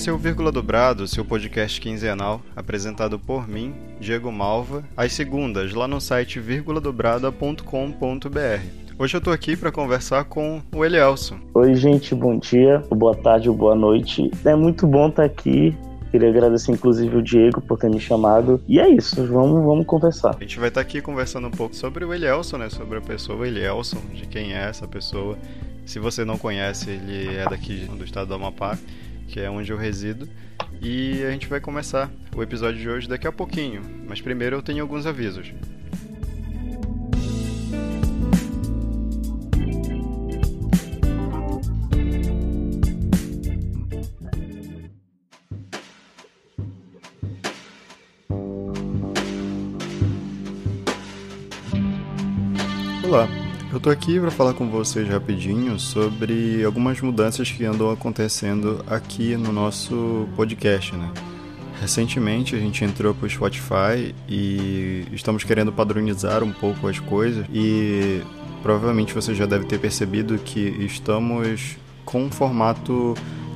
Esse é o Vírgula Dobrado, seu podcast quinzenal, apresentado por mim, Diego Malva, às segundas, lá no site vírguladobrada.com.br. Hoje eu tô aqui para conversar com o Elielson. Oi, gente, bom dia, boa tarde ou boa noite. É muito bom estar aqui. Queria agradecer, inclusive, o Diego por ter me chamado. E é isso, vamos, vamos conversar. A gente vai estar aqui conversando um pouco sobre o Elielson, né? Sobre a pessoa Elielson, de quem é essa pessoa. Se você não conhece, ele é daqui do estado do Amapá que é onde eu resido. E a gente vai começar o episódio de hoje daqui a pouquinho, mas primeiro eu tenho alguns avisos. Eu tô aqui para falar com vocês rapidinho sobre algumas mudanças que andam acontecendo aqui no nosso podcast, né? Recentemente a gente entrou para o Spotify e estamos querendo padronizar um pouco as coisas e provavelmente você já deve ter percebido que estamos com um formato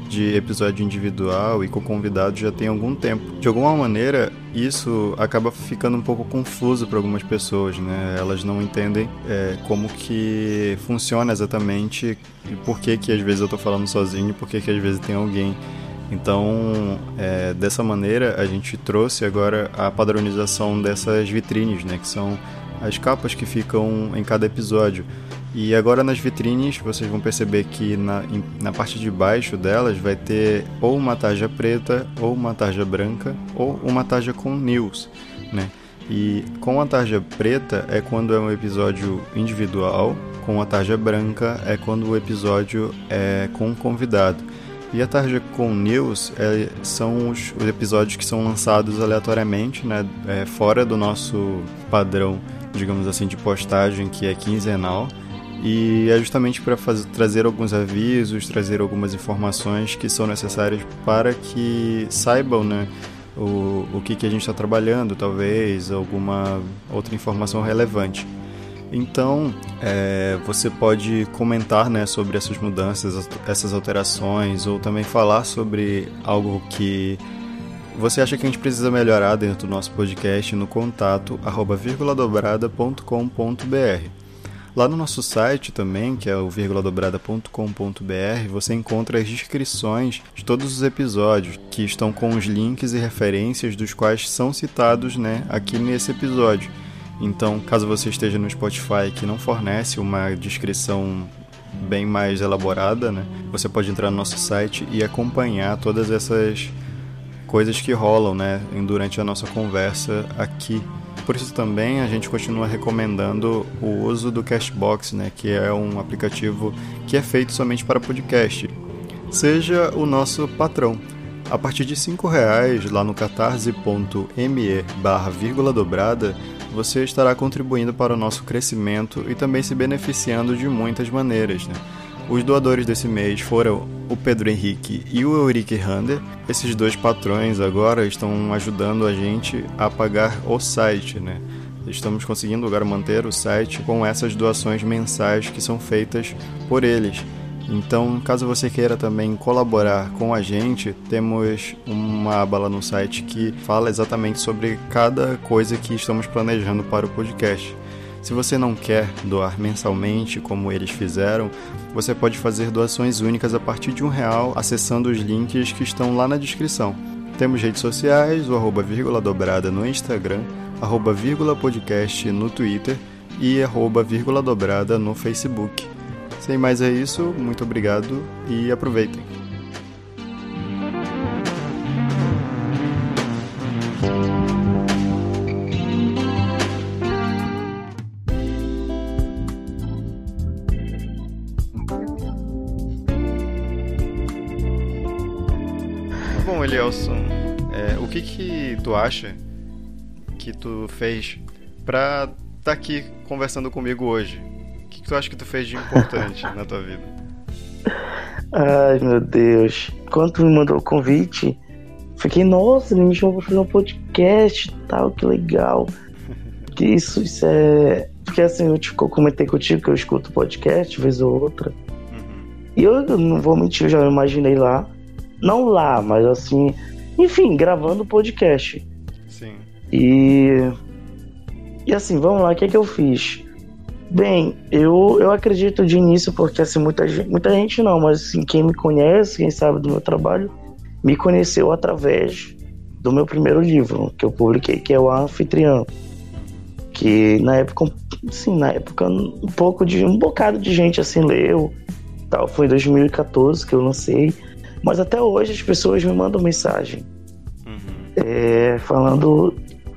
de episódio individual e com convidados já tem algum tempo. De alguma maneira, isso acaba ficando um pouco confuso para algumas pessoas, né? Elas não entendem é, como que funciona exatamente e por que que às vezes eu estou falando sozinho e por que que às vezes tem alguém. Então, é, dessa maneira, a gente trouxe agora a padronização dessas vitrines, né? Que são as capas que ficam em cada episódio. E agora nas vitrines vocês vão perceber que na, na parte de baixo delas vai ter ou uma tarja preta, ou uma tarja branca, ou uma tarja com news, né? E com a tarja preta é quando é um episódio individual, com a tarja branca é quando o episódio é com um convidado. E a tarja com news é, são os, os, episódios que são lançados aleatoriamente, né, é, fora do nosso padrão, digamos assim, de postagem que é quinzenal. E é justamente para trazer alguns avisos, trazer algumas informações que são necessárias para que saibam né, o, o que, que a gente está trabalhando, talvez, alguma outra informação relevante. Então, é, você pode comentar né, sobre essas mudanças, essas alterações, ou também falar sobre algo que você acha que a gente precisa melhorar dentro do nosso podcast no contato arroba dobrada.com.br. Lá no nosso site também, que é o vírguladobrada.com.br, você encontra as descrições de todos os episódios, que estão com os links e referências dos quais são citados né, aqui nesse episódio. Então, caso você esteja no Spotify que não fornece uma descrição bem mais elaborada, né, você pode entrar no nosso site e acompanhar todas essas coisas que rolam né, durante a nossa conversa aqui por isso também a gente continua recomendando o uso do Cashbox, né, que é um aplicativo que é feito somente para podcast. Seja o nosso patrão. A partir de R$ reais lá no catarse.me barra vírgula dobrada, você estará contribuindo para o nosso crescimento e também se beneficiando de muitas maneiras. Né? Os doadores desse mês foram o Pedro Henrique e o Eurique Rander. Esses dois patrões agora estão ajudando a gente a pagar o site, né? Estamos conseguindo agora manter o site com essas doações mensais que são feitas por eles. Então, caso você queira também colaborar com a gente, temos uma aba lá no site que fala exatamente sobre cada coisa que estamos planejando para o podcast. Se você não quer doar mensalmente, como eles fizeram, você pode fazer doações únicas a partir de um real acessando os links que estão lá na descrição. Temos redes sociais, o arroba vírgula dobrada no Instagram, arroba vírgula podcast no Twitter e arroba vírgula dobrada no Facebook. Sem mais é isso, muito obrigado e aproveitem. Tu acha que tu fez pra estar tá aqui conversando comigo hoje? O que, que tu acha que tu fez de importante na tua vida? Ai, meu Deus. Quando tu me mandou o convite, fiquei, nossa, ele me chamou pra fazer um podcast e tal, que legal. que isso, isso é. Porque assim, eu, te, eu comentei contigo que eu escuto podcast, vez ou outra. Uhum. E eu, eu não vou mentir, eu já imaginei lá não lá, mas assim, enfim, gravando podcast. Sim. E e assim, vamos lá, o que é que eu fiz? Bem, eu, eu acredito de início, porque assim, muita gente, muita gente não, mas assim, quem me conhece, quem sabe do meu trabalho, me conheceu através do meu primeiro livro que eu publiquei, que é o Anfitrião. Que na época, sim, na época um pouco de um bocado de gente assim leu, tal. Foi em 2014 que eu lancei, mas até hoje as pessoas me mandam mensagem uhum. é, falando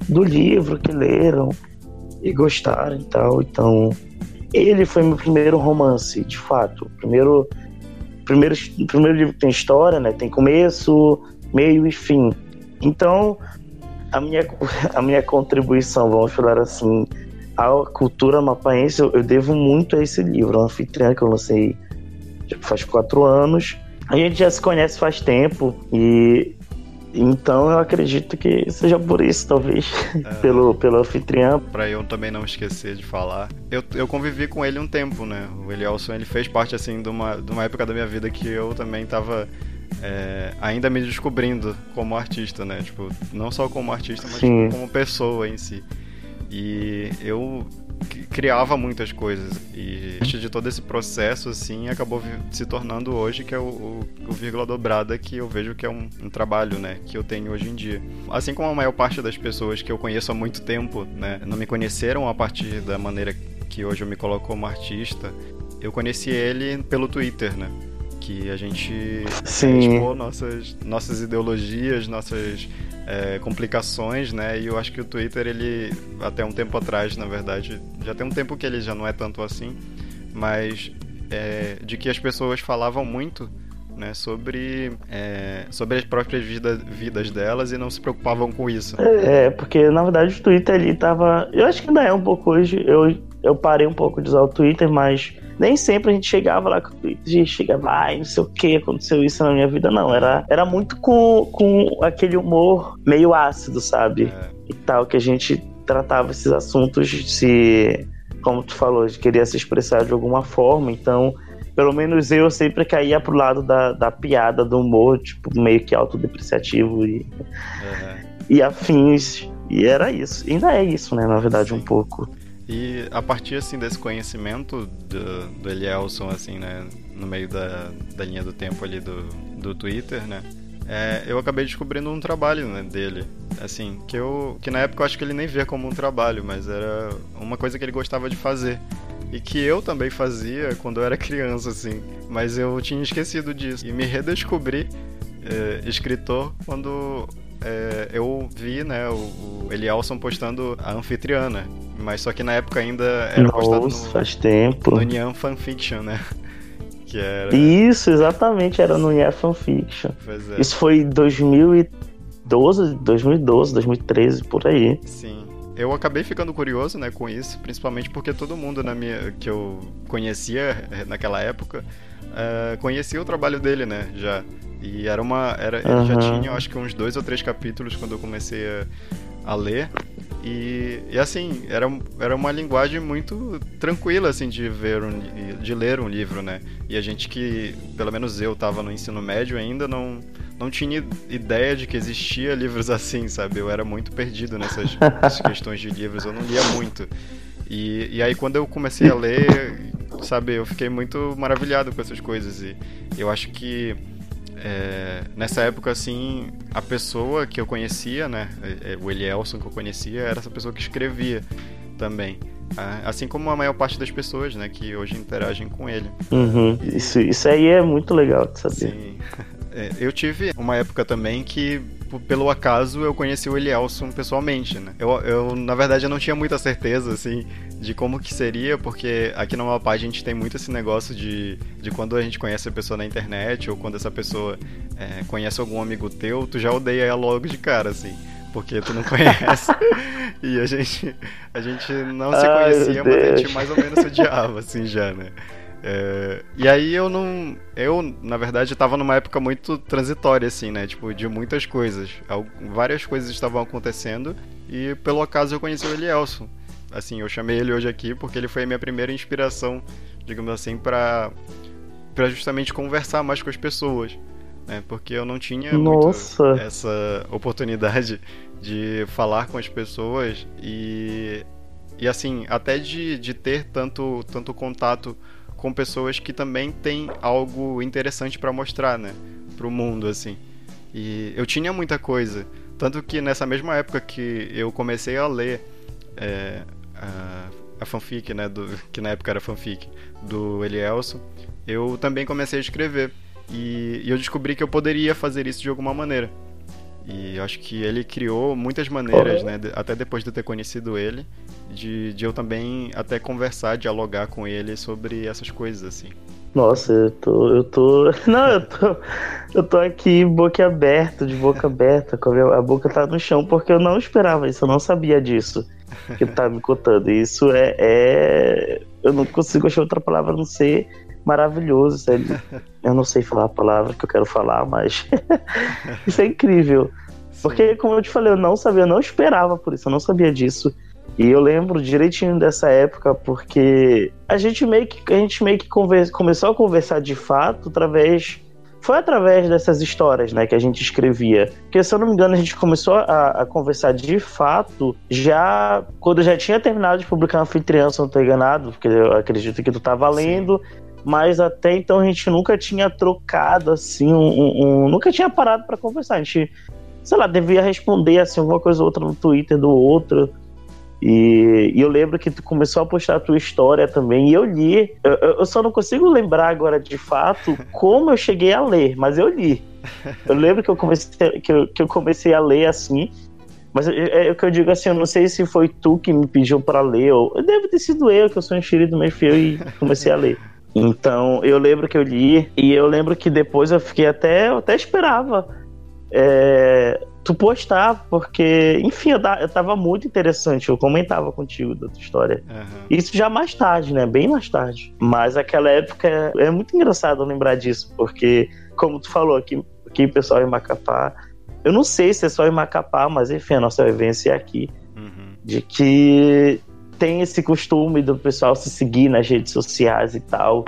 do livro que leram e gostaram e tal. Então, ele foi meu primeiro romance, de fato. Primeiro, primeiro, primeiro livro que tem história, né? Tem começo, meio e fim. Então, a minha, a minha contribuição, vamos falar assim, à cultura mapaense, eu, eu devo muito a esse livro, o Anfitriã, que eu lancei faz quatro anos. A gente já se conhece faz tempo e então eu acredito que seja por isso, talvez, é, pelo, pelo anfitrião. Pra eu também não esquecer de falar. Eu, eu convivi com ele um tempo, né? O Elielson, ele fez parte, assim, de uma, de uma época da minha vida que eu também tava é, ainda me descobrindo como artista, né? Tipo, não só como artista, mas Sim. como pessoa em si. E eu criava muitas coisas. E de todo esse processo assim acabou se tornando hoje que é o, o, o vírgula dobrada que eu vejo que é um, um, trabalho né que eu tenho hoje em dia. Assim como a maior parte das pessoas que eu conheço há muito tempo né não me conheceram a partir da maneira que hoje eu me coloco como artista eu conheci ele pelo Twitter né que a gente expor nossas nossas ideologias nossas é, complicações, né? E eu acho que o Twitter, ele, até um tempo atrás, na verdade, já tem um tempo que ele já não é tanto assim, mas é, de que as pessoas falavam muito né, sobre, é, sobre as próprias vida, vidas delas e não se preocupavam com isso. É, porque na verdade o Twitter ali tava. Eu acho que ainda é um pouco hoje. Eu, eu parei um pouco de usar o Twitter, mas nem sempre a gente chegava lá com o Twitter, chegava, ai, não sei o que, aconteceu isso na minha vida. Não, era, era muito com, com aquele humor meio ácido, sabe? É. E tal, que a gente tratava esses assuntos se, como tu falou, de queria se expressar de alguma forma. Então, pelo menos eu sempre caía pro lado da, da piada, do humor, tipo, meio que autodepreciativo e, uhum. e afins. E era isso. Ainda é isso, né, na verdade, Sim. um pouco. E a partir assim desse conhecimento do, do Elielson, assim, né, no meio da, da linha do tempo ali do, do Twitter, né, é, eu acabei descobrindo um trabalho né, dele, assim, que eu que na época eu acho que ele nem via como um trabalho, mas era uma coisa que ele gostava de fazer. E que eu também fazia quando eu era criança, assim, mas eu tinha esquecido disso. E me redescobri é, escritor quando é, eu vi, né, o, o Elielson postando a anfitriana, mas só que na época ainda era Nossa, postado no, faz tempo. no Nyan Fanfiction, né? Que era... Isso, exatamente, era no Nyan Fanfiction. É. Isso foi 2012, 2012, 2013, por aí. Sim. Eu acabei ficando curioso, né, com isso, principalmente porque todo mundo na minha que eu conhecia eh, naquela época uh, conhecia o trabalho dele, né, já. E era uma. Era, uhum. Ele já tinha, acho que uns dois ou três capítulos quando eu comecei a, a ler. E, e, assim, era, era uma linguagem muito tranquila assim de ver um, de ler um livro, né? E a gente que, pelo menos eu estava no ensino médio ainda, não, não tinha ideia de que existia livros assim, sabe? Eu era muito perdido nessas, nessas questões de livros, eu não lia muito. E, e aí quando eu comecei a ler, sabe, eu fiquei muito maravilhado com essas coisas. E eu acho que é, nessa época, assim, a pessoa que eu conhecia, né, é, é, o Elielson que eu conhecia, era essa pessoa que escrevia também. Assim como a maior parte das pessoas, né, que hoje interagem com ele. Uhum. Isso, isso aí é muito legal de saber. Sim. É, eu tive uma época também que pelo acaso eu conheci o Elielson pessoalmente, né? Eu, eu, na verdade, eu não tinha muita certeza, assim, de como que seria, porque aqui no Mapá a gente tem muito esse negócio de, de quando a gente conhece a pessoa na internet, ou quando essa pessoa é, conhece algum amigo teu, tu já odeia ela logo de cara, assim porque tu não conhece. e a gente, a gente não se conhecia, Ai, mas a gente mais ou menos odiava, assim, já, né? É, e aí eu não. Eu, na verdade, estava numa época muito transitória, assim, né? Tipo, de muitas coisas. Várias coisas estavam acontecendo e pelo acaso eu conheci o Elielson. Assim, eu chamei ele hoje aqui porque ele foi a minha primeira inspiração, digamos assim, para para justamente conversar mais com as pessoas. né? Porque eu não tinha essa oportunidade de falar com as pessoas e e assim, até de, de ter tanto, tanto contato com pessoas que também têm algo interessante para mostrar, né? Pro mundo, assim. E eu tinha muita coisa. Tanto que nessa mesma época que eu comecei a ler é, a, a, fanfic, né? Do, que na época era fanfic, do Elielson, eu também comecei a escrever. E, e eu descobri que eu poderia fazer isso de alguma maneira. E acho que ele criou muitas maneiras, né? Até depois de eu ter conhecido ele, de, de eu também até conversar, dialogar com ele sobre essas coisas, assim. Nossa, eu tô. Eu tô. Não, eu tô. Eu tô aqui boca aberta, de boca aberta, com a, boca tá no chão, porque eu não esperava isso, eu não sabia disso que tá me contando. Isso é, é. Eu não consigo achar outra palavra a não ser maravilhoso. Sabe? Eu não sei falar a palavra que eu quero falar, mas. isso é incrível. Porque, como eu te falei, eu não sabia, eu não esperava por isso, eu não sabia disso. E eu lembro direitinho dessa época porque a gente meio que, a gente meio que conversa, começou a conversar de fato através. Foi através dessas histórias né, que a gente escrevia. Porque, se eu não me engano, a gente começou a, a conversar de fato já quando já tinha terminado de publicar Anfitrião, se eu não estou enganado, porque eu acredito que tu estava lendo. Sim mas até então a gente nunca tinha trocado assim, um, um, um nunca tinha parado para conversar. A gente, sei lá, devia responder assim alguma coisa ou outra no Twitter do outro. E, e, eu lembro que tu começou a postar a tua história também, e eu li. Eu, eu, só não consigo lembrar agora de fato como eu cheguei a ler, mas eu li. Eu lembro que eu comecei, que eu, que eu comecei a ler assim. Mas é, é o que eu digo assim, eu não sei se foi tu que me pediu para ler, ou deve ter sido eu, que eu sou enxerido meio fiel e comecei a ler. Então eu lembro que eu li, e eu lembro que depois eu fiquei até, eu até esperava. É, tu postar, porque, enfim, eu, eu tava muito interessante, eu comentava contigo da tua história. Uhum. Isso já mais tarde, né? Bem mais tarde. Mas aquela época é, muito engraçado lembrar disso, porque, como tu falou aqui, aqui pessoal em Macapá, eu não sei se é só em Macapá, mas enfim, a nossa vivência é aqui. Uhum. De que tem esse costume do pessoal se seguir nas redes sociais e tal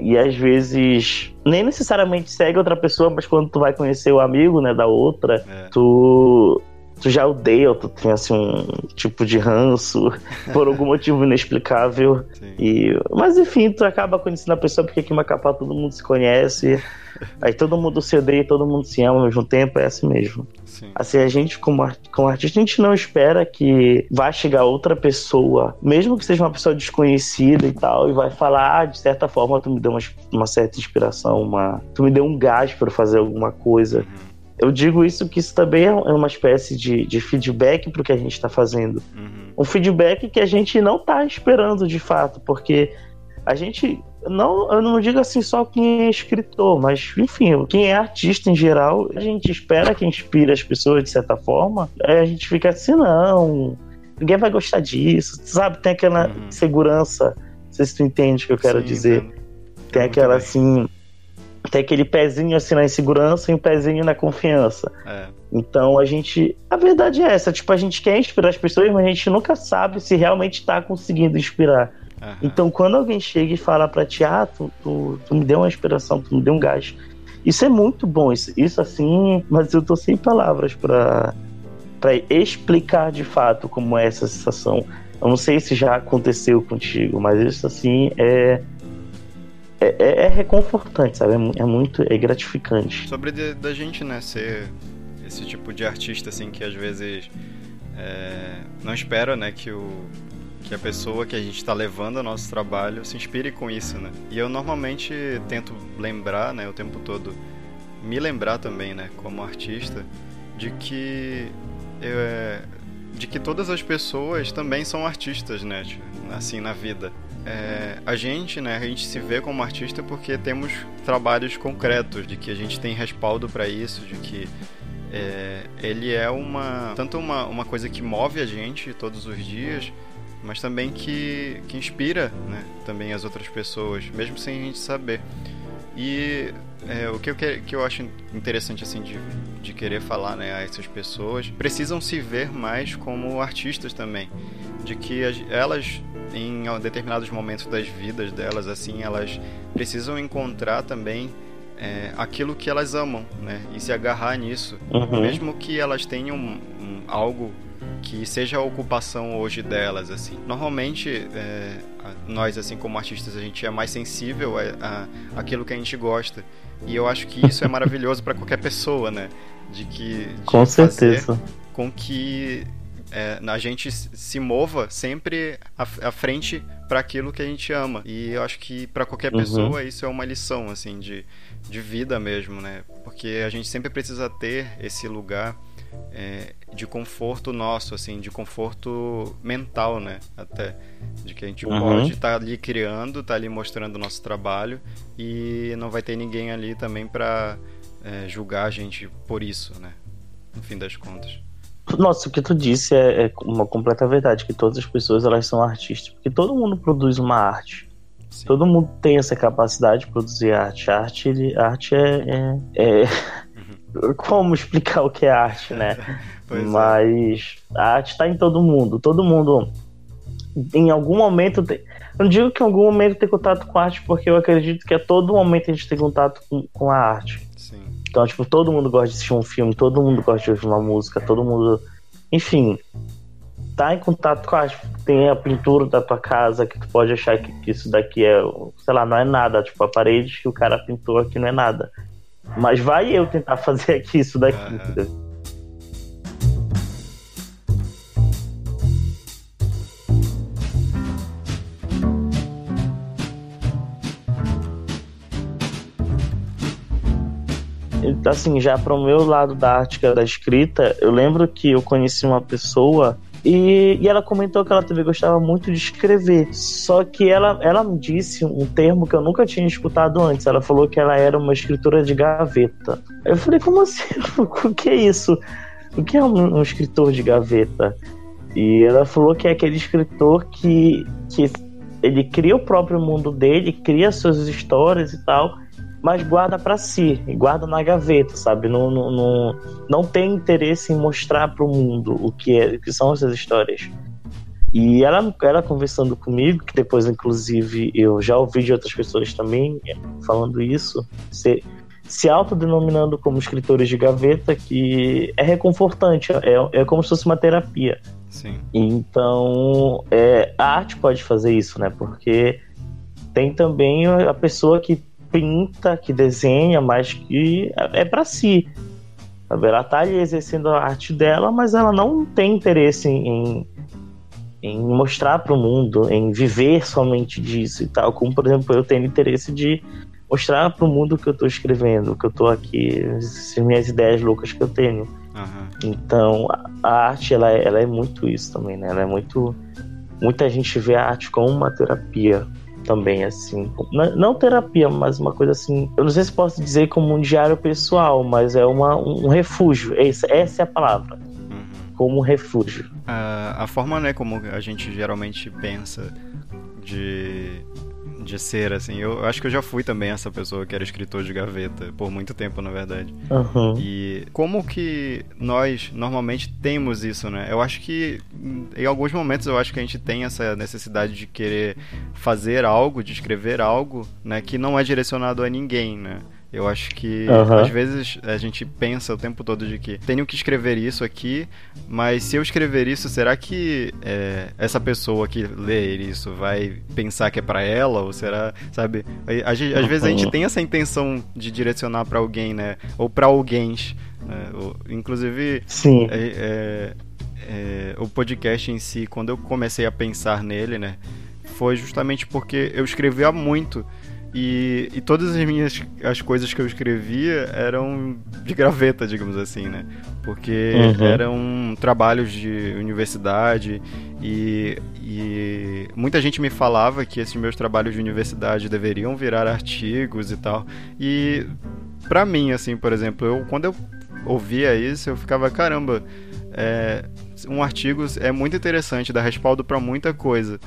e às vezes nem necessariamente segue outra pessoa, mas quando tu vai conhecer o amigo, né, da outra, é. tu tu já odeia, tu tem assim um tipo de ranço por algum motivo inexplicável. E, mas enfim, tu acaba conhecendo a pessoa porque aqui em Macapá todo mundo se conhece, aí todo mundo se odeia, todo mundo se ama ao mesmo tempo, é assim mesmo. Sim. Assim, a gente, como, como artista, a gente não espera que vá chegar outra pessoa, mesmo que seja uma pessoa desconhecida e tal, e vai falar, ah, de certa forma, tu me deu uma, uma certa inspiração, uma, tu me deu um gás para fazer alguma coisa. Uhum. Eu digo isso que isso também é, é uma espécie de, de feedback para o que a gente está fazendo. Uhum. Um feedback que a gente não está esperando de fato, porque a gente não, eu não digo assim só quem é escritor, mas enfim, quem é artista em geral, a gente espera que inspire as pessoas de certa forma. Aí a gente fica assim, não, ninguém vai gostar disso, sabe? Tem aquela uhum. segurança, não sei se tu entende o que eu quero Sim, dizer. Tem aquela bem. assim, tem aquele pezinho assim na insegurança e um pezinho na confiança. É. Então a gente. A verdade é essa, tipo, a gente quer inspirar as pessoas, mas a gente nunca sabe se realmente está conseguindo inspirar. Uhum. Então, quando alguém chega e fala pra ti, ah, tu, tu, tu, me deu uma inspiração, tu me deu um gás. Isso é muito bom, isso, isso assim, mas eu tô sem palavras para para explicar de fato como é essa sensação. Eu não sei se já aconteceu contigo, mas isso assim é é, é, é reconfortante, sabe? É, é, muito é gratificante. Sobre da gente, né, ser esse tipo de artista assim que às vezes é, não espera, né, que o que a pessoa que a gente está levando ao nosso trabalho se inspire com isso, né? E eu normalmente tento lembrar, né, o tempo todo, me lembrar também, né, como artista, de que eu, é, de que todas as pessoas também são artistas, né, tipo, assim na vida. É, a gente, né, a gente se vê como artista porque temos trabalhos concretos, de que a gente tem respaldo para isso, de que é, ele é uma tanto uma, uma coisa que move a gente todos os dias, mas também que, que inspira né, também as outras pessoas, mesmo sem a gente saber. E é, o que eu, que eu acho interessante assim de, de querer falar né, a essas pessoas, precisam se ver mais como artistas também, de que as, elas em determinados momentos das vidas delas assim, elas precisam encontrar também é, aquilo que elas amam, né? E se agarrar nisso, Uhum. mesmo que elas tenham um, um- algo que seja a ocupação hoje delas, assim. Normalmente, é, nós, assim, como artistas, a gente é mais sensível a, a aquilo que a gente gosta. E eu acho que isso é maravilhoso para qualquer pessoa, né? De que de Com certeza. com que é, a gente se mova sempre à, à frente para aquilo que a gente ama. E eu acho que para qualquer Uhum. pessoa isso é uma lição assim de, de vida mesmo, né? Porque a gente sempre precisa ter esse lugar é, de conforto nosso, assim, de conforto mental, né? Até de que a gente Uhum. pode estar ali criando, estar ali mostrando o nosso trabalho e não vai ter ninguém ali também para julgar a gente por isso, né? No fim das contas. Nossa, o que tu disse é, é uma completa verdade, que todas as pessoas elas são artistas, porque todo mundo produz uma arte. Sim. Todo mundo tem essa capacidade de produzir arte. A arte, ele- a arte é, é- é- Como explicar o que é arte, né? É. Mas a arte está em todo mundo. Todo mundo, em algum momento, tem... eu não digo que em algum momento tem contato com arte, porque eu acredito que a todo momento a gente tem contato com, com a arte. Então, tipo, todo mundo gosta de assistir um filme, todo mundo gosta de ouvir uma música, todo mundo. Enfim, tá em contato com a arte. Tem a pintura da tua casa que tu pode achar que, que isso daqui é, sei lá, não é nada. Tipo, a parede que o cara pintou aqui não é nada. Mas vai eu tentar fazer aqui isso daqui. Aham. entendeu? Assim, já para o meu lado da é da escrita, eu lembro que eu conheci uma pessoa e, e ela comentou que ela também gostava muito de escrever. Só que ela, ela me disse um termo que eu nunca tinha escutado antes. Ela falou que ela era uma escritora de gaveta. Eu falei, como assim? O que é isso? O que é um, um escritor de gaveta? E ela falou que é aquele escritor que, que ele cria o próprio mundo dele, cria suas histórias e tal, mas guarda pra si, e guarda na gaveta, sabe? Não, não, não, não tem interesse em mostrar pro mundo o que, é, o que são essas histórias. E ela, ela conversando comigo, que depois, inclusive, eu já ouvi de outras pessoas também é, falando isso, se, se autodenominando como escritores de gaveta, que é reconfortante, é, é como se fosse uma terapia. Sim. Então, é, a arte pode fazer isso, né? Porque tem também a pessoa que pinta, que desenha, mas que é para si. Sabe? Ela tá ali exercendo a arte dela, mas ela não tem interesse em, em mostrar para o mundo, em viver somente disso e tal. Como, por exemplo, eu tenho interesse de mostrar para o mundo o que eu estou escrevendo, que eu estou aqui, as minhas ideias loucas que eu tenho. Aham. Então, a- a arte, ela, é- ela é muito isso também, né? Ela é muito... Muita gente vê a arte como uma terapia também, assim. Não, terapia, mas uma coisa assim... Eu não sei se posso dizer como um diário pessoal, mas é uma, um refúgio. Essa, essa é a palavra. Uhum. Como um refúgio. A, a forma, né, como a gente geralmente pensa de, de ser, assim, eu acho que eu já fui também essa pessoa que era escritor de gaveta, por muito tempo, na verdade. Uhum. E como que nós normalmente temos isso, né? Eu acho que em alguns momentos eu acho que a gente tem essa necessidade de querer fazer algo, de escrever algo, né, que não é direcionado a ninguém, né? Eu acho que Aham. às vezes a gente pensa o tempo todo de que tenho que escrever isso aqui, mas se eu escrever isso, será que é, essa pessoa que lê isso vai pensar que é pra ela ou será, sabe? Às, às vezes a gente Uhum. tem essa intenção de direcionar pra alguém, né? Ou pra alguém. Né? Inclusive, Sim. é, é, é, o podcast em si, quando eu comecei a pensar nele, né, foi justamente porque eu escrevia muito e, e todas as minhas as coisas que eu escrevia eram de graveta, digamos assim, né, porque Uhum. eram trabalhos de universidade e, e muita gente me falava que esses meus trabalhos de universidade deveriam virar artigos e tal. E pra mim, assim, por exemplo, eu quando eu ouvia isso, eu ficava, caramba, é, um artigo é muito interessante, dá respaldo pra muita coisa,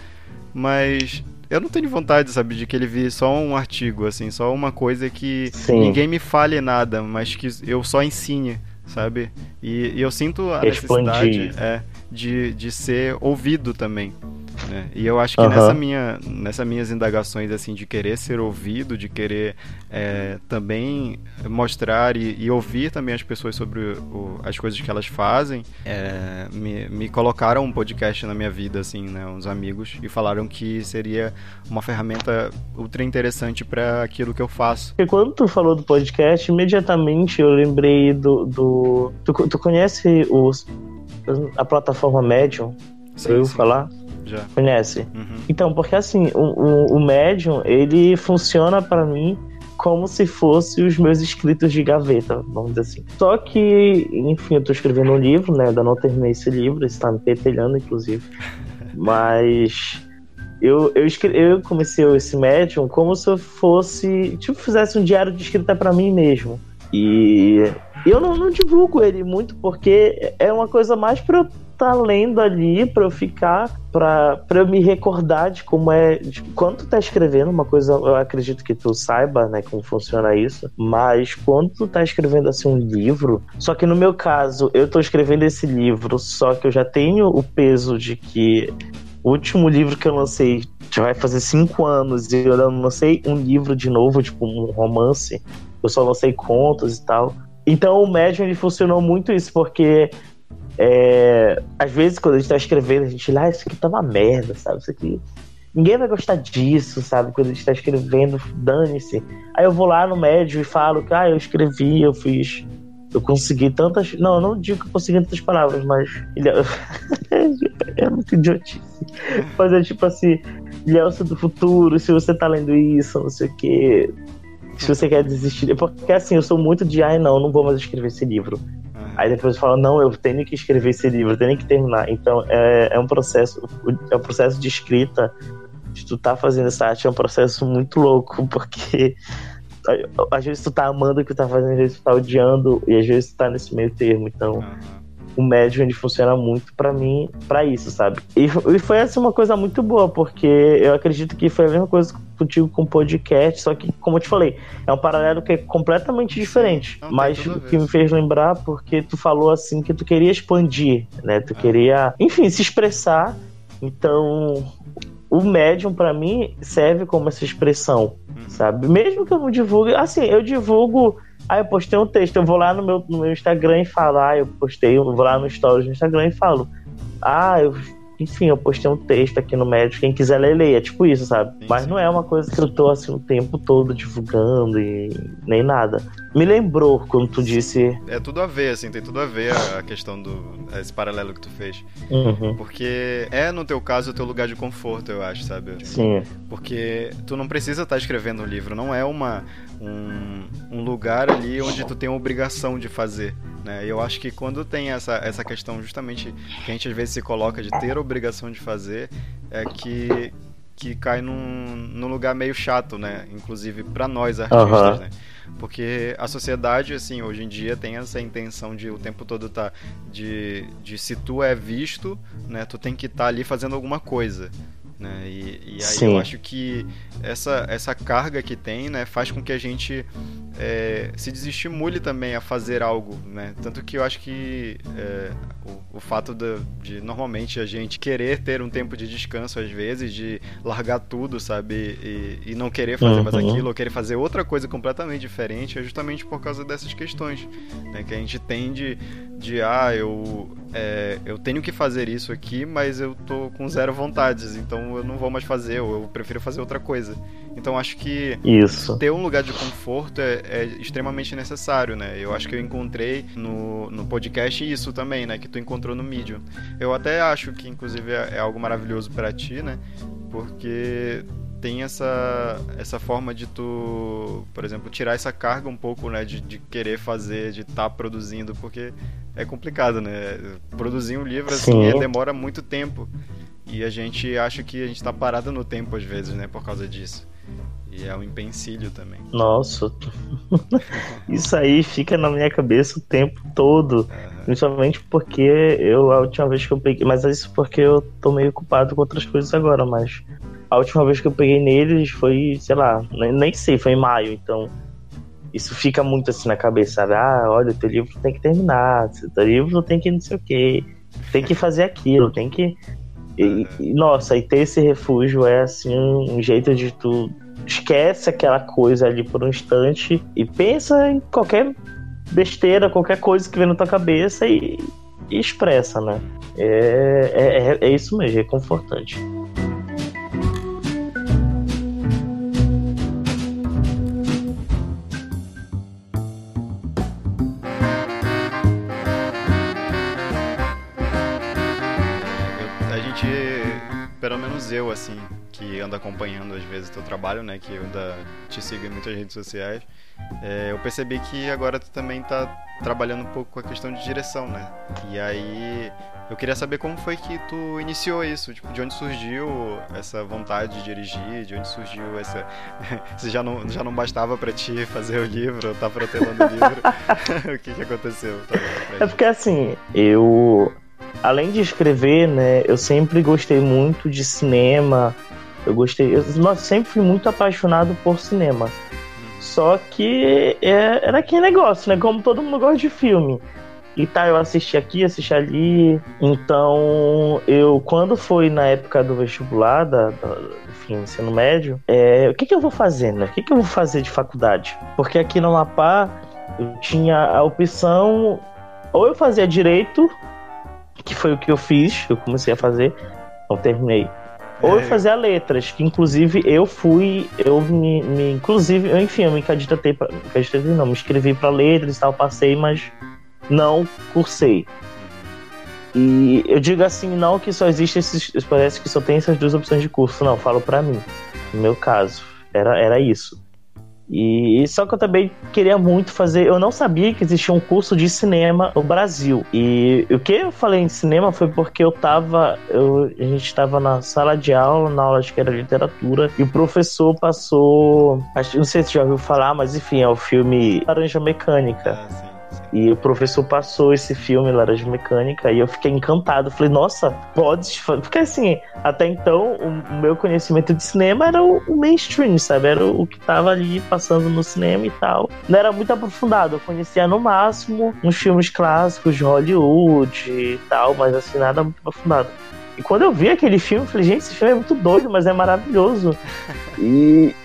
mas eu não tenho vontade, sabe, de que ele vire só um artigo, assim, só uma coisa que Sim. ninguém me fale nada, mas que eu só ensine, sabe? E, e eu sinto a Expandir. necessidade é, de, de ser ouvido também. Né? E eu acho que uhum. nessa minha, nessas minhas indagações assim de querer ser ouvido, de querer é, também mostrar e, e, ouvir também as pessoas sobre o, as coisas que elas fazem, é, me, me colocaram um podcast na minha vida, assim, né, uns amigos, e falaram que seria uma ferramenta ultra interessante para aquilo que eu faço. E quando tu falou do podcast, imediatamente eu lembrei do. do... Tu, tu conhece os, a plataforma Medium? Sim, eu sim. falar? Já. Conhece? Uhum. Então, porque assim, o, o, o Medium, ele funciona para mim como se fosse os meus escritos de gaveta, vamos dizer assim. Só que, enfim, eu tô escrevendo um livro, né? Ainda não terminei esse livro, está me petelhando, inclusive. Mas eu, eu, escre... eu comecei esse Medium como se eu fosse, tipo, fizesse um diário de escrita para mim mesmo. E eu não, não divulgo ele muito porque é uma coisa mais pra eu tá lendo ali para eu ficar, para eu me recordar de como é. De, quando tu tá escrevendo, uma coisa, eu acredito que tu saiba, né, como funciona isso, mas quando tu tá escrevendo assim um livro, só que no meu caso, eu tô escrevendo esse livro, só que eu já tenho o peso de que o último livro que eu lancei já vai fazer cinco anos e eu não lancei um livro de novo, tipo um romance. Eu só lancei contos e tal. Então o Medium ele funcionou muito isso, porque é, às vezes, quando a gente tá escrevendo, a gente, ah, isso aqui tá uma merda, sabe? Isso aqui. Ninguém vai gostar disso, sabe? Quando a gente tá escrevendo, dane-se. Aí eu vou lá no médio e falo que, ah, eu escrevi, eu fiz. Eu consegui tantas. Não, eu não digo que eu consegui tantas palavras, mas. É, é muito idiotice. Mas é tipo assim, Léo do futuro, se você tá lendo isso, não sei o quê. Se você quer desistir. Porque assim, eu sou muito de, ai, não, não vou mais escrever esse livro. Aí depois fala, não, eu tenho que escrever esse livro, eu tenho que terminar. Então é, é um processo, é um processo de escrita, de tu tá fazendo essa arte, é um processo muito louco, porque às vezes tu tá amando o que tu tá fazendo, às vezes tu tá odiando, e às vezes tu tá nesse meio termo. Então. Uhum o médium ele funciona muito para mim para isso, sabe? E, e, foi assim uma coisa muito boa, porque eu acredito que foi a mesma coisa contigo com o podcast, só que, como eu te falei, é um paralelo que é completamente diferente. Não mas o que me fez lembrar, porque tu falou assim que tu queria expandir, né? Tu é. queria, enfim, se expressar. Então, o médium para mim serve como essa expressão, uhum. sabe? Mesmo que eu não divulgue, assim, eu divulgo Aí eu postei um texto, eu vou lá no meu, no meu Instagram e falo, ah, eu postei, eu vou lá no Stories do Instagram e falo, ah, eu enfim, eu postei um texto aqui no médico, quem quiser ler, leia. É tipo isso, sabe? Sim, Mas sim. não é uma coisa que eu tô assim o tempo todo divulgando e nem nada. Me lembrou quando tu disse. É tudo a ver, assim, tem tudo a ver a questão do. esse paralelo que tu fez. Uhum. Porque é, no teu caso, o teu lugar de conforto, eu acho, sabe? Sim. Porque tu não precisa estar escrevendo um livro, não é uma, um, um lugar ali onde tu tem a obrigação de fazer. Né? E eu acho que quando tem essa, essa questão justamente que a gente às vezes se coloca de ter a obrigação de fazer, é que, que cai num, num lugar meio chato, né? Inclusive para nós artistas, uhum. né? Porque a sociedade, assim, hoje em dia tem essa intenção de o tempo todo tá de, de se tu é visto, né, tu tem que estar tá ali fazendo alguma coisa. Né? E, e aí Sim. eu acho que essa, essa carga que tem né, faz com que a gente é, se desestimule também a fazer algo. Né? Tanto que eu acho que é, o, o, fato de, de, normalmente a gente querer ter um tempo de descanso às vezes, de largar tudo, sabe? E, e não querer fazer uhum. mais aquilo, ou querer fazer outra coisa completamente diferente, é justamente por causa dessas questões. Né? Que a gente tende de, ah, eu, é, eu tenho que fazer isso aqui, mas eu tô com zero vontades, então eu não vou mais fazer, ou eu prefiro fazer outra coisa. Então acho que isso. ter um lugar de conforto é, é, extremamente necessário, né? Eu acho que eu encontrei no, no podcast isso também, né? Que tu encontrou no Medium. Eu até acho que, inclusive, é, é algo maravilhoso para ti, né? Porque tem essa, essa forma de tu, por exemplo, tirar essa carga um pouco, né, de, de querer fazer, de estar tá produzindo, porque é complicado, né? Produzir um livro assim é, demora muito tempo. E a gente acha que a gente está parado no tempo às vezes, né, por causa disso. E é um empecilho também. Nossa, isso aí fica na minha cabeça o tempo todo. Uhum. Principalmente porque eu, a última vez que eu peguei. Mas é isso porque eu tô meio ocupado com outras coisas agora, mas a última vez que eu peguei neles foi, sei lá, nem, nem sei, foi em maio, então isso fica muito assim na cabeça, sabe? Ah, olha, teu livro tem que terminar, teu livro tem que não sei o quê, tem que fazer aquilo, tem que. E, e, nossa, e ter esse refúgio é assim um jeito de tu esquece aquela coisa ali por um instante e pensa em qualquer besteira, qualquer coisa que vem na tua cabeça e, e expressa, né? É, é, é, é isso mesmo, é confortante. Assim, que anda acompanhando às vezes o teu trabalho, né? Que eu ainda te sigo em muitas redes sociais. É, eu percebi que agora tu também tá trabalhando um pouco com a questão de direção, né? E aí eu queria saber como foi que tu iniciou isso, tipo, de onde surgiu essa vontade de dirigir, de onde surgiu essa. Se já não, já não bastava para ti fazer o livro, tá protelando o livro. o que, que aconteceu? É porque assim, eu além de escrever, né, eu sempre gostei muito de cinema. Eu gostei, eu nossa, sempre fui muito apaixonado por cinema. Só que é, era aquele negócio, né? Como todo mundo gosta de filme. E tá, eu assisti aqui, assisti ali. Então, eu, quando foi na época do vestibular, da, da enfim, ensino médio, é, o que, que eu vou fazer, né? O que, que eu vou fazer de faculdade? Porque aqui no Amapá, eu tinha a opção, ou eu fazia direito, que foi o que eu fiz, eu comecei a fazer, não terminei. Ou eu é. fazia letras, que inclusive eu fui, eu me, me inclusive, eu, enfim, eu me candidatei, candidatei não, me inscrevi para letras e tal, passei, mas não cursei. E eu digo assim, não que só existe esses, parece que só tem essas duas opções de curso, não, falo para mim, no meu caso, era, era isso. E só que eu também queria muito fazer. Eu não sabia que existia um curso de cinema no Brasil. E o que eu falei em cinema foi porque eu tava. Eu, a gente estava na sala de aula, na aula de que era literatura, e o professor passou. Acho, não sei se já ouviu falar, mas enfim, é o filme Laranja Mecânica. Ah, sim. E o professor passou esse filme, Laranja Mecânica, e eu fiquei encantado. Falei, nossa, pode. Porque assim, até então, o meu conhecimento de cinema era o mainstream, sabe? Era o que tava ali passando no cinema e tal. Não era muito aprofundado. Eu conhecia no máximo uns filmes clássicos de Hollywood e tal, mas assim, nada muito aprofundado. E quando eu vi aquele filme, eu falei, gente, esse filme é muito doido, mas é maravilhoso. E,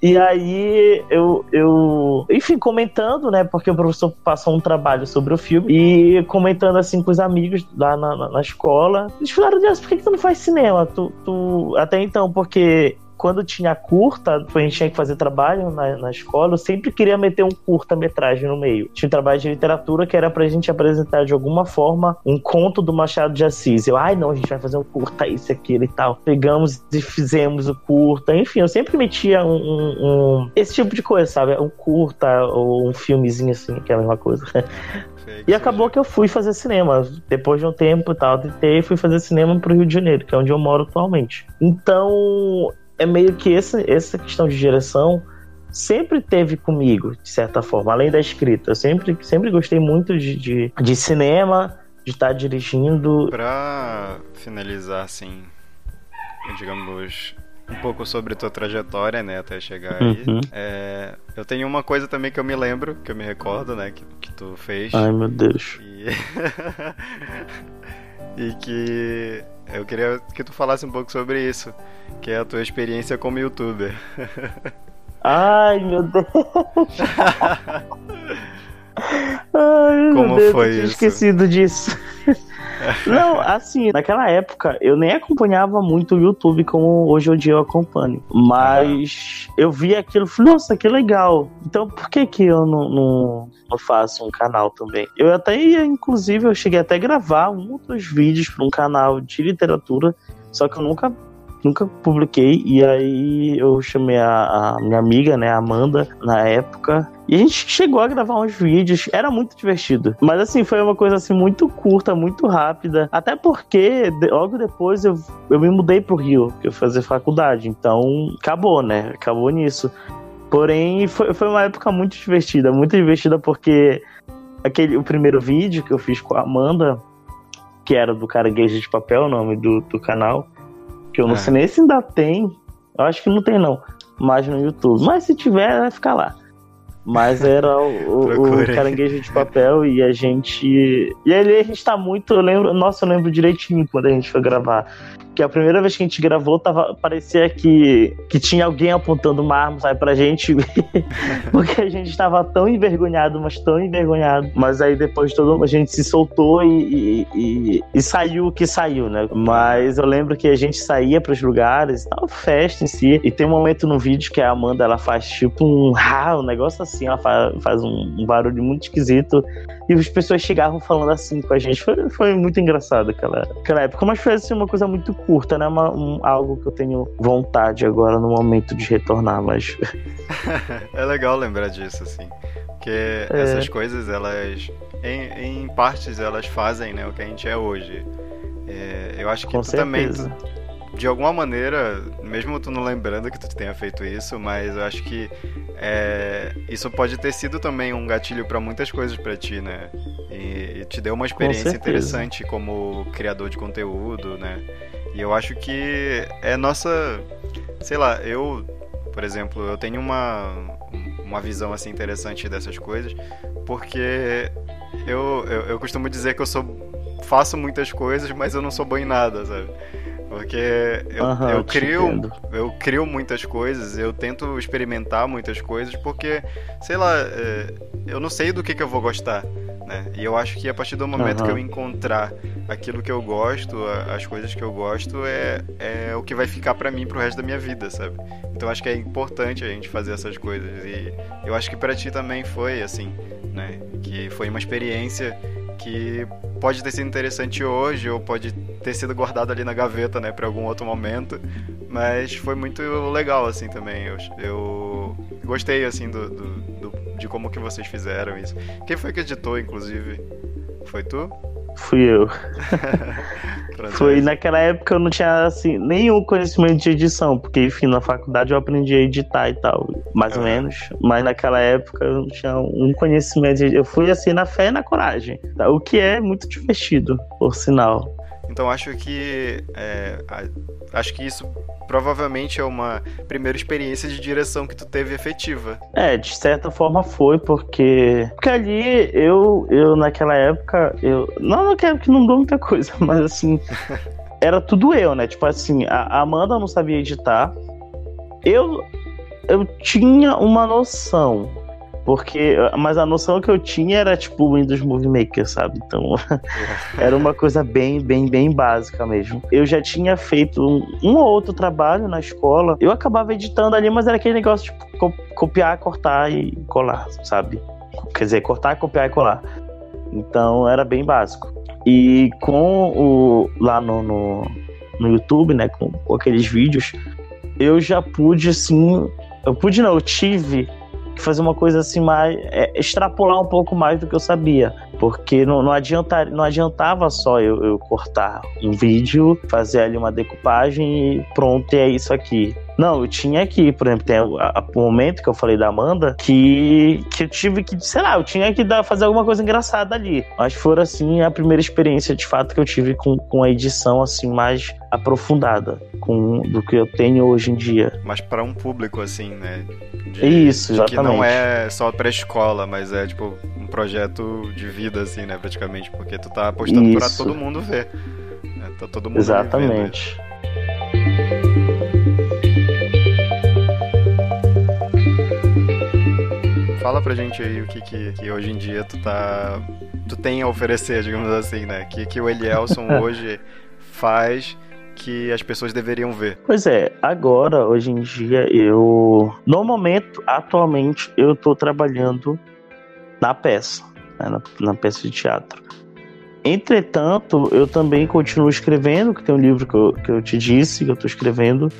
e aí eu, eu, enfim, comentando, né? Porque o professor passou um trabalho sobre o filme e comentando assim com os amigos lá na, na, na escola. Eles falaram, Deus, por que, que tu não faz cinema? Tu, tu... Até então, porque quando tinha curta, a gente tinha que fazer trabalho na, na escola, eu sempre queria meter um curta-metragem no meio. Tinha um trabalho de literatura que era pra gente apresentar de alguma forma um conto do Machado de Assis. Eu, ai não, a gente vai fazer um curta, isso, aquilo e tal. Pegamos e fizemos o curta. Enfim, eu sempre metia um, um, um esse tipo de coisa, sabe? Um curta ou um filmezinho assim, que é a mesma coisa. E acabou que eu fui fazer cinema. Depois de um tempo e tal, tentei fui fazer cinema pro Rio de Janeiro, que é onde eu moro atualmente. Então, é meio que essa, essa questão de direção sempre teve comigo, de certa forma, além da escrita. Eu sempre, sempre gostei muito de, de, de cinema, de estar dirigindo. Pra finalizar, assim, digamos, um pouco sobre tua trajetória, né, até chegar aí. Uhum. É, eu tenho uma coisa também que eu me lembro, que eu me recordo, né, que, que tu fez. Ai, meu Deus. E, e que eu queria que tu falasse um pouco sobre isso, que é a tua experiência como youtuber. Ai, meu Deus. Ai, Como meu Deus, foi eu tinha isso? esquecido disso. Não, assim, naquela época eu nem acompanhava muito o YouTube como hoje em dia eu acompanho. Mas eu vi aquilo e falei, nossa, que legal. Então por que que eu não, não, não faço um canal também? Eu até ia, inclusive, eu cheguei até a gravar um dos vídeos para um canal de literatura, só que eu nunca nunca publiquei. E aí eu chamei a, a, minha amiga, né, Amanda, na época. E a gente chegou a gravar uns vídeos, era muito divertido. Mas assim, foi uma coisa assim muito curta, muito rápida. Até porque logo depois eu, eu me mudei pro Rio, que eu fazer faculdade. Então, acabou, né? Acabou nisso. Porém, foi, foi uma época muito divertida, muito divertida porque aquele o primeiro vídeo que eu fiz com a Amanda, que era do Caranguejo de Papel, o nome do, do canal, que eu não é. sei nem se ainda tem. Eu acho que não tem, não. Mas no YouTube. Mas se tiver, vai ficar lá. Mas era o, o, caranguejo de papel e a gente. E ali a gente tá muito. Eu lembro. Nossa, eu lembro direitinho quando a gente foi gravar que a primeira vez que a gente gravou, tava, parecia que, que tinha alguém apontando uma arma, sabe, pra gente. porque a gente estava tão envergonhado, mas tão envergonhado. Mas aí depois todo a gente se soltou e, e, e, e saiu o que saiu, né? Mas eu lembro que a gente saía pros lugares, tava festa em si. E tem um momento no vídeo que a Amanda ela faz tipo um ah, um negócio assim, ela faz, faz um, barulho muito esquisito. E as pessoas chegavam falando assim com a gente. Foi, foi muito engraçado aquela, aquela época. Mas foi assim, uma coisa muito curta, né? Uma, um, algo que eu tenho vontade agora no momento de retornar, mas. é legal lembrar disso, assim. Porque é. essas coisas, elas. Em, em partes, elas fazem né, o que a gente é hoje. É, eu acho que com tu certeza. também de alguma maneira, mesmo tu não lembrando que tu tenha feito isso, mas eu acho que é, isso pode ter sido também um gatilho para muitas coisas para ti, né? E, e, te deu uma experiência interessante como criador de conteúdo, né? E eu acho que é nossa, sei lá, eu, por exemplo, eu tenho uma uma visão assim interessante dessas coisas, porque eu, eu, eu costumo dizer que eu sou faço muitas coisas, mas eu não sou bom em nada, sabe? Porque eu, eu crio eu crio muitas coisas, eu tento experimentar muitas coisas, porque, sei lá, é, eu não sei do que, que eu vou gostar. Né? E eu acho que a partir do momento uhum. que eu encontrar aquilo que eu gosto, as coisas que eu gosto, é, é o que vai ficar para mim pro resto da minha vida, sabe? Então acho que é importante a gente fazer essas coisas. E eu acho que para ti também foi assim, né? Que foi uma experiência que pode ter sido interessante hoje ou pode ter sido guardado ali na gaveta, né, para algum outro momento, mas foi muito legal assim também. Eu, eu gostei assim do, do, do, de como que vocês fizeram isso. Quem foi que editou, inclusive? Foi tu? Fui eu. Foi naquela época eu não tinha assim nenhum conhecimento de edição, porque enfim, na faculdade eu aprendi a editar e tal, mais ou menos. Mas naquela época eu não tinha um conhecimento. De... Eu fui assim na fé e na coragem, tá? o que é muito divertido, por sinal. Então acho que é, acho que isso provavelmente é uma primeira experiência de direção que tu teve efetiva. É, de certa forma foi, porque. Porque ali eu, eu naquela época, eu. Não, quero que não dou muita coisa, mas assim. era tudo eu, né? Tipo assim, a Amanda não sabia editar. Eu. Eu tinha uma noção porque, mas a noção que eu tinha era tipo Windows Movie Maker, sabe? Então, era uma coisa bem, bem, bem básica mesmo. Eu já tinha feito um, um, ou outro trabalho na escola. Eu acabava editando ali, mas era aquele negócio de tipo, copiar, cortar e colar, sabe? Quer dizer, cortar, copiar e colar. Então, era bem básico. E com o lá no, no, no YouTube, né, com, com aqueles vídeos, eu já pude assim, eu pude não, eu tive fazer uma coisa assim mais. É, extrapolar um pouco mais do que eu sabia. Porque não, não, adianta, não adiantava só eu, eu cortar um vídeo, fazer ali uma decupagem e pronto, é isso aqui. Não, eu tinha que, por exemplo, tem o momento que eu falei da Amanda que, que eu tive que, sei lá, eu tinha que dar, fazer alguma coisa engraçada ali. Mas foi assim a primeira experiência de fato que eu tive com, com a edição assim mais aprofundada com do que eu tenho hoje em dia. Mas para um público assim, né? De, Isso, exatamente. que não é só para escola, mas é tipo um projeto de vida assim, né, praticamente, porque tu tá apostando para todo mundo ver. Né? Tá todo mundo Exatamente. Fala pra gente aí o que, que, que, hoje em dia tu tá. Tu tem a oferecer, digamos assim, né? Que, que o Elielson hoje faz que as pessoas deveriam ver? Pois é, agora, hoje em dia, eu. No momento, atualmente, eu tô trabalhando na peça, né? na, na peça de teatro. Entretanto, eu também continuo escrevendo, que tem um livro que eu, que eu te disse, que eu tô escrevendo,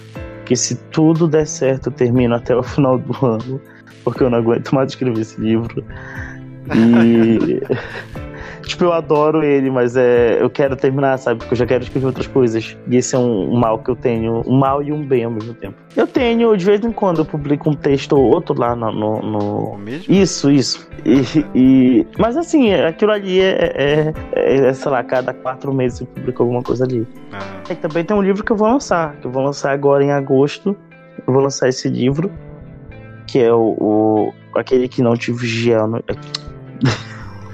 que se tudo der certo, eu termino até o final do ano porque eu não aguento mais escrever esse livro. E. tipo, eu adoro ele, mas é, eu quero terminar, sabe? Porque eu já quero escrever outras coisas. E esse é um, mal que eu tenho, um mal e um bem ao mesmo tempo. Eu tenho, de vez em quando, eu publico um texto ou outro lá no. no, no... Isso, isso. E, e, Mas assim, aquilo ali é, é, é, é, sei lá, cada quatro meses eu publico alguma coisa ali. Ah. E também tem um livro que eu vou lançar, que eu vou lançar agora em agosto. Eu vou lançar esse livro que é o, o aquele que não te vigia. No...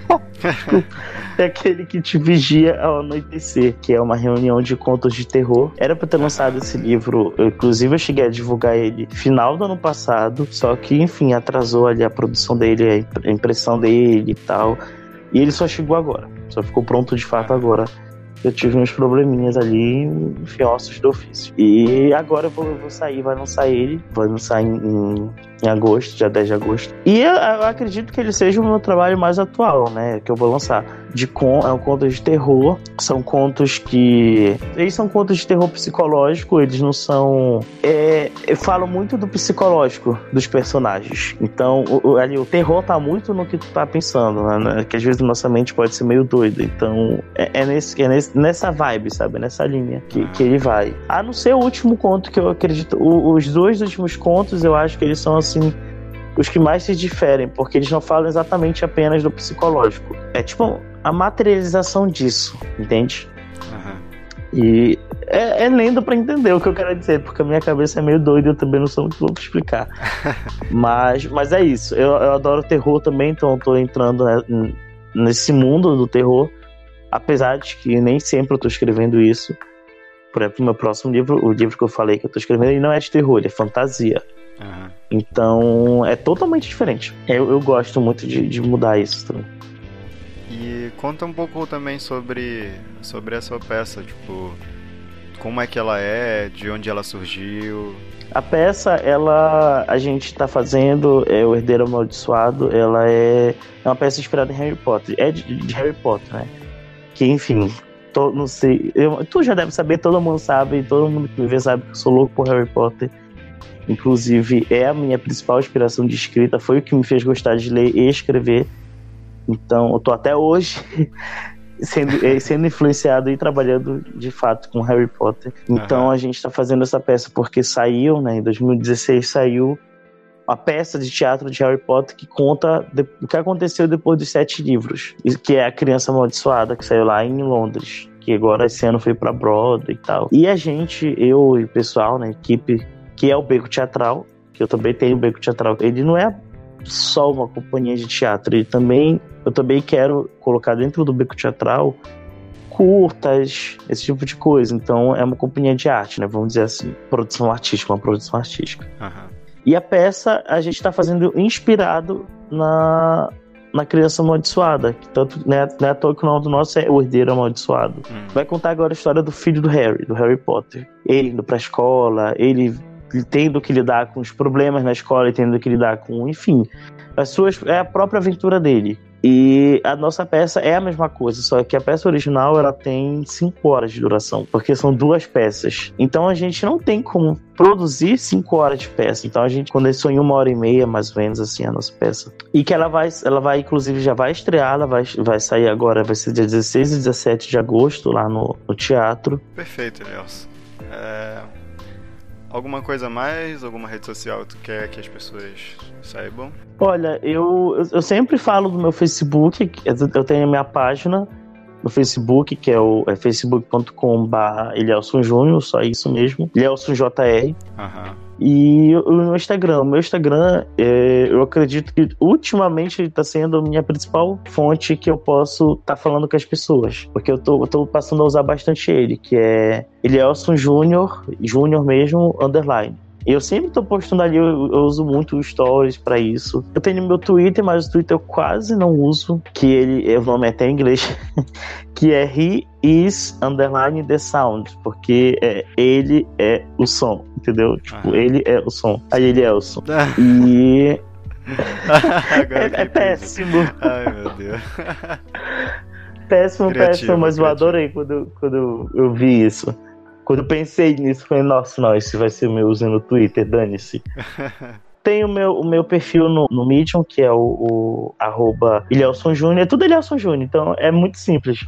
é aquele que te vigia ao anoitecer, que é uma reunião de contos de terror. Era pra ter lançado esse livro, eu, inclusive eu cheguei a divulgar ele final do ano passado, só que, enfim, atrasou ali a produção dele, a impressão dele e tal. E ele só chegou agora, só ficou pronto de fato agora eu tive uns probleminhas ali, enfim, ossos do ofício. E agora eu vou, eu vou sair, vai lançar ele, vai lançar em, em, em, agosto, dia 10 de agosto. E eu, eu, acredito que ele seja o meu trabalho mais atual, né, que eu vou lançar. De con, é um conto de terror, são contos que... Eles são contos de terror psicológico, eles não são... É, eu falo muito do psicológico dos personagens. Então, o, ali, o terror tá muito no que tu tá pensando, né, que às vezes nossa mente pode ser meio doida. Então, é, é nesse, é nesse nessa vibe, sabe? Nessa linha que, que ele vai. A não ser o último conto que eu acredito. O, os dois últimos contos eu acho que eles são assim. Os que mais se diferem, porque eles não falam exatamente apenas do psicológico. É tipo a materialização disso, entende? Uhum. E é, é lendo para entender o que eu quero dizer, porque a minha cabeça é meio doida, eu também não sou muito bom pra explicar. mas, mas é isso. Eu, eu adoro terror também, então eu tô entrando né, nesse mundo do terror. Apesar de que nem sempre eu tô escrevendo isso. Por exemplo, o meu próximo livro, o livro que eu falei que eu tô escrevendo, ele não é de terror, ele é fantasia. Uhum. Então é totalmente diferente. Eu, eu gosto muito de, de mudar isso também. E conta um pouco também sobre, sobre a sua peça, tipo, como é que ela é, de onde ela surgiu. A peça, ela a gente está fazendo, é o Herdeiro Amaldiçoado, ela é, é uma peça inspirada em Harry Potter, é de, de Harry Potter, né? que enfim, tô, não sei, eu, tu já deve saber, todo mundo sabe, todo mundo que me vê sabe que eu sou louco por Harry Potter. Inclusive, é a minha principal inspiração de escrita, foi o que me fez gostar de ler e escrever. Então, eu tô até hoje sendo, eh, sendo influenciado e trabalhando de fato com Harry Potter. Então, uhum. a gente está fazendo essa peça porque saiu, né, em 2016 saiu a peça de teatro de Harry Potter que conta o que aconteceu depois dos sete livros, que é a Criança Amaldiçoada, que saiu lá em Londres, que agora esse ano foi para Broadway e tal. E a gente, eu e o pessoal na equipe, que é o Beco Teatral, que eu também tenho o Beco Teatral, ele não é só uma companhia de teatro, ele também, eu também quero colocar dentro do Beco Teatral curtas, esse tipo de coisa. Então é uma companhia de arte, né? Vamos dizer assim, produção artística, uma produção artística. Uhum. E a peça a gente está fazendo inspirado na, na criança amaldiçoada. Que tanto, né, não é à toa que o nome do nosso é O Herdeiro Amaldiçoado. Hum. Vai contar agora a história do filho do Harry, do Harry Potter. Ele indo pra escola, ele tendo que lidar com os problemas na escola e tendo que lidar com, enfim, as suas é a própria aventura dele. E a nossa peça é a mesma coisa, só que a peça original ela tem 5 horas de duração, porque são duas peças. Então a gente não tem como produzir 5 horas de peça. Então a gente começou em uma hora e meia, mais ou menos, assim, a nossa peça. E que ela vai, ela vai inclusive, já vai estrear, ela vai, vai sair agora, vai ser dia 16 e 17 de agosto lá no, no teatro. Perfeito, Nelson. É... Alguma coisa a mais? Alguma rede social que tu quer que as pessoas saibam? Olha, eu, eu sempre falo do meu Facebook, eu tenho a minha página no Facebook, que é o é facebook.com.br Elielson Júnior, só isso mesmo, Elielson JR. Uhum. E o meu Instagram, o meu Instagram, é, eu acredito que ultimamente está sendo a minha principal fonte que eu posso estar tá falando com as pessoas. Porque eu tô passando a usar bastante ele, que é Elielson Júnior, Júnior mesmo, underline. Eu sempre tô postando ali, eu, eu uso muito stories para isso. Eu tenho meu Twitter, mas o Twitter eu quase não uso, que ele, o nome é até em inglês, que é He is underline the sound, porque é, ele é o som, entendeu? Tipo, ah. ele é o som. Aí ele é o som. e é, é péssimo. Ai, meu Deus. péssimo, criativo, péssimo, mas criativo. eu adorei quando, quando eu vi isso. Quando eu pensei nisso, falei, nossa, não, esse vai ser o meu uso no Twitter, dane-se. Tem o meu, o meu perfil no, no Medium, que é o, o arroba Ilhelson Júnior. É tudo Ilhelson Júnior, então é muito simples.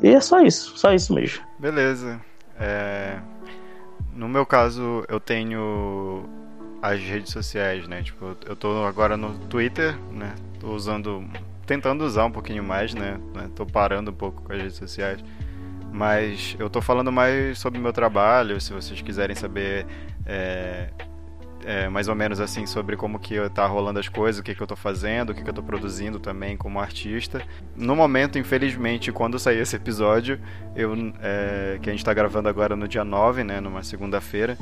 E é só isso, só isso mesmo. Beleza. É... No meu caso, eu tenho as redes sociais, né? Tipo, eu tô agora no Twitter, né? Tô usando, tentando usar um pouquinho mais, né? Tô parando um pouco com as redes sociais. Mas eu tô falando mais sobre o meu trabalho, se vocês quiserem saber é, é, mais ou menos assim sobre como que tá rolando as coisas, o que, que eu tô fazendo, o que, que eu tô produzindo também como artista. No momento, infelizmente, quando sair esse episódio, eu, é, que a gente tá gravando agora no dia 9, né, numa segunda-feira,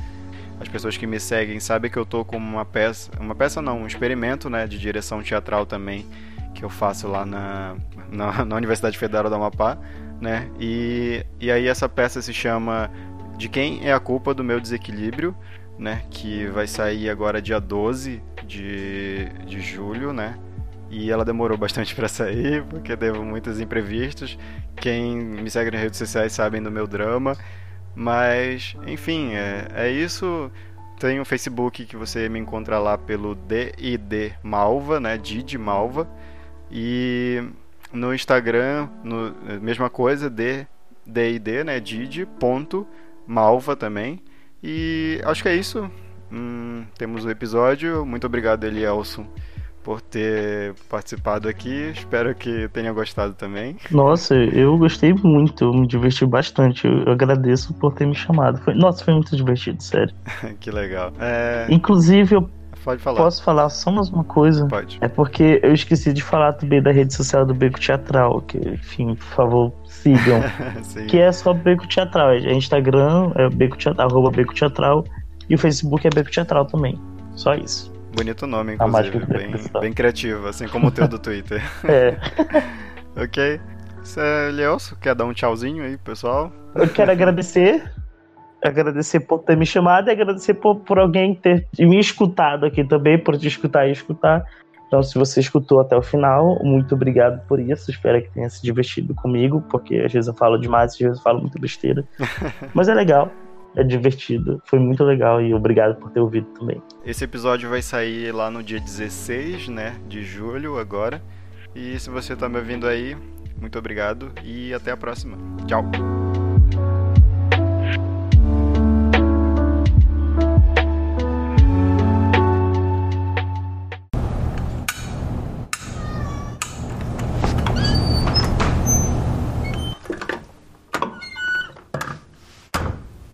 as pessoas que me seguem sabem que eu tô com uma peça, uma peça não, um experimento, né, de direção teatral também, que eu faço lá na, na, na Universidade Federal do Amapá, né, e, e aí essa peça se chama De Quem é a Culpa do Meu Desequilíbrio, né, que vai sair agora dia 12 de, de julho, né, e ela demorou bastante para sair, porque teve muitos imprevistos. Quem me segue nas redes sociais sabem do meu drama. Mas, enfim, é, é isso. Tem o um Facebook que você me encontra lá pelo DID Malva, né? Didi Malva. E no Instagram, no, mesma coisa, D, DID, né? Didi, ponto, Malva também. E acho que é isso. Hum, temos o episódio. Muito obrigado, Elielson por ter participado aqui. Espero que tenha gostado também. Nossa, eu gostei muito, me diverti bastante. Eu agradeço por ter me chamado. Foi, nossa, foi muito divertido, sério. que legal. É... Inclusive, eu Pode falar. Posso falar só mais uma coisa? Pode. É porque eu esqueci de falar também da rede social do Beco Teatral, que, enfim, por favor, sigam. que é só Beco Teatral. É Instagram é Beco Teatral, arroba Beco Teatral, e o Facebook é Beco Teatral também. Só isso. Bonito nome, inclusive. Bem, bem criativo, assim como o teu do Twitter. é. ok. Você, Leosso, quer dar um tchauzinho aí, pessoal? Eu quero agradecer. Agradecer por ter me chamado e agradecer por, por alguém ter me escutado aqui também, por te escutar e escutar. Então, se você escutou até o final, muito obrigado por isso. Espero que tenha se divertido comigo, porque às vezes eu falo demais, às vezes eu falo muito besteira. Mas é legal é divertido. Foi muito legal e obrigado por ter ouvido também. Esse episódio vai sair lá no dia 16, né, de julho agora. E se você tá me ouvindo aí, muito obrigado e até a próxima. Tchau.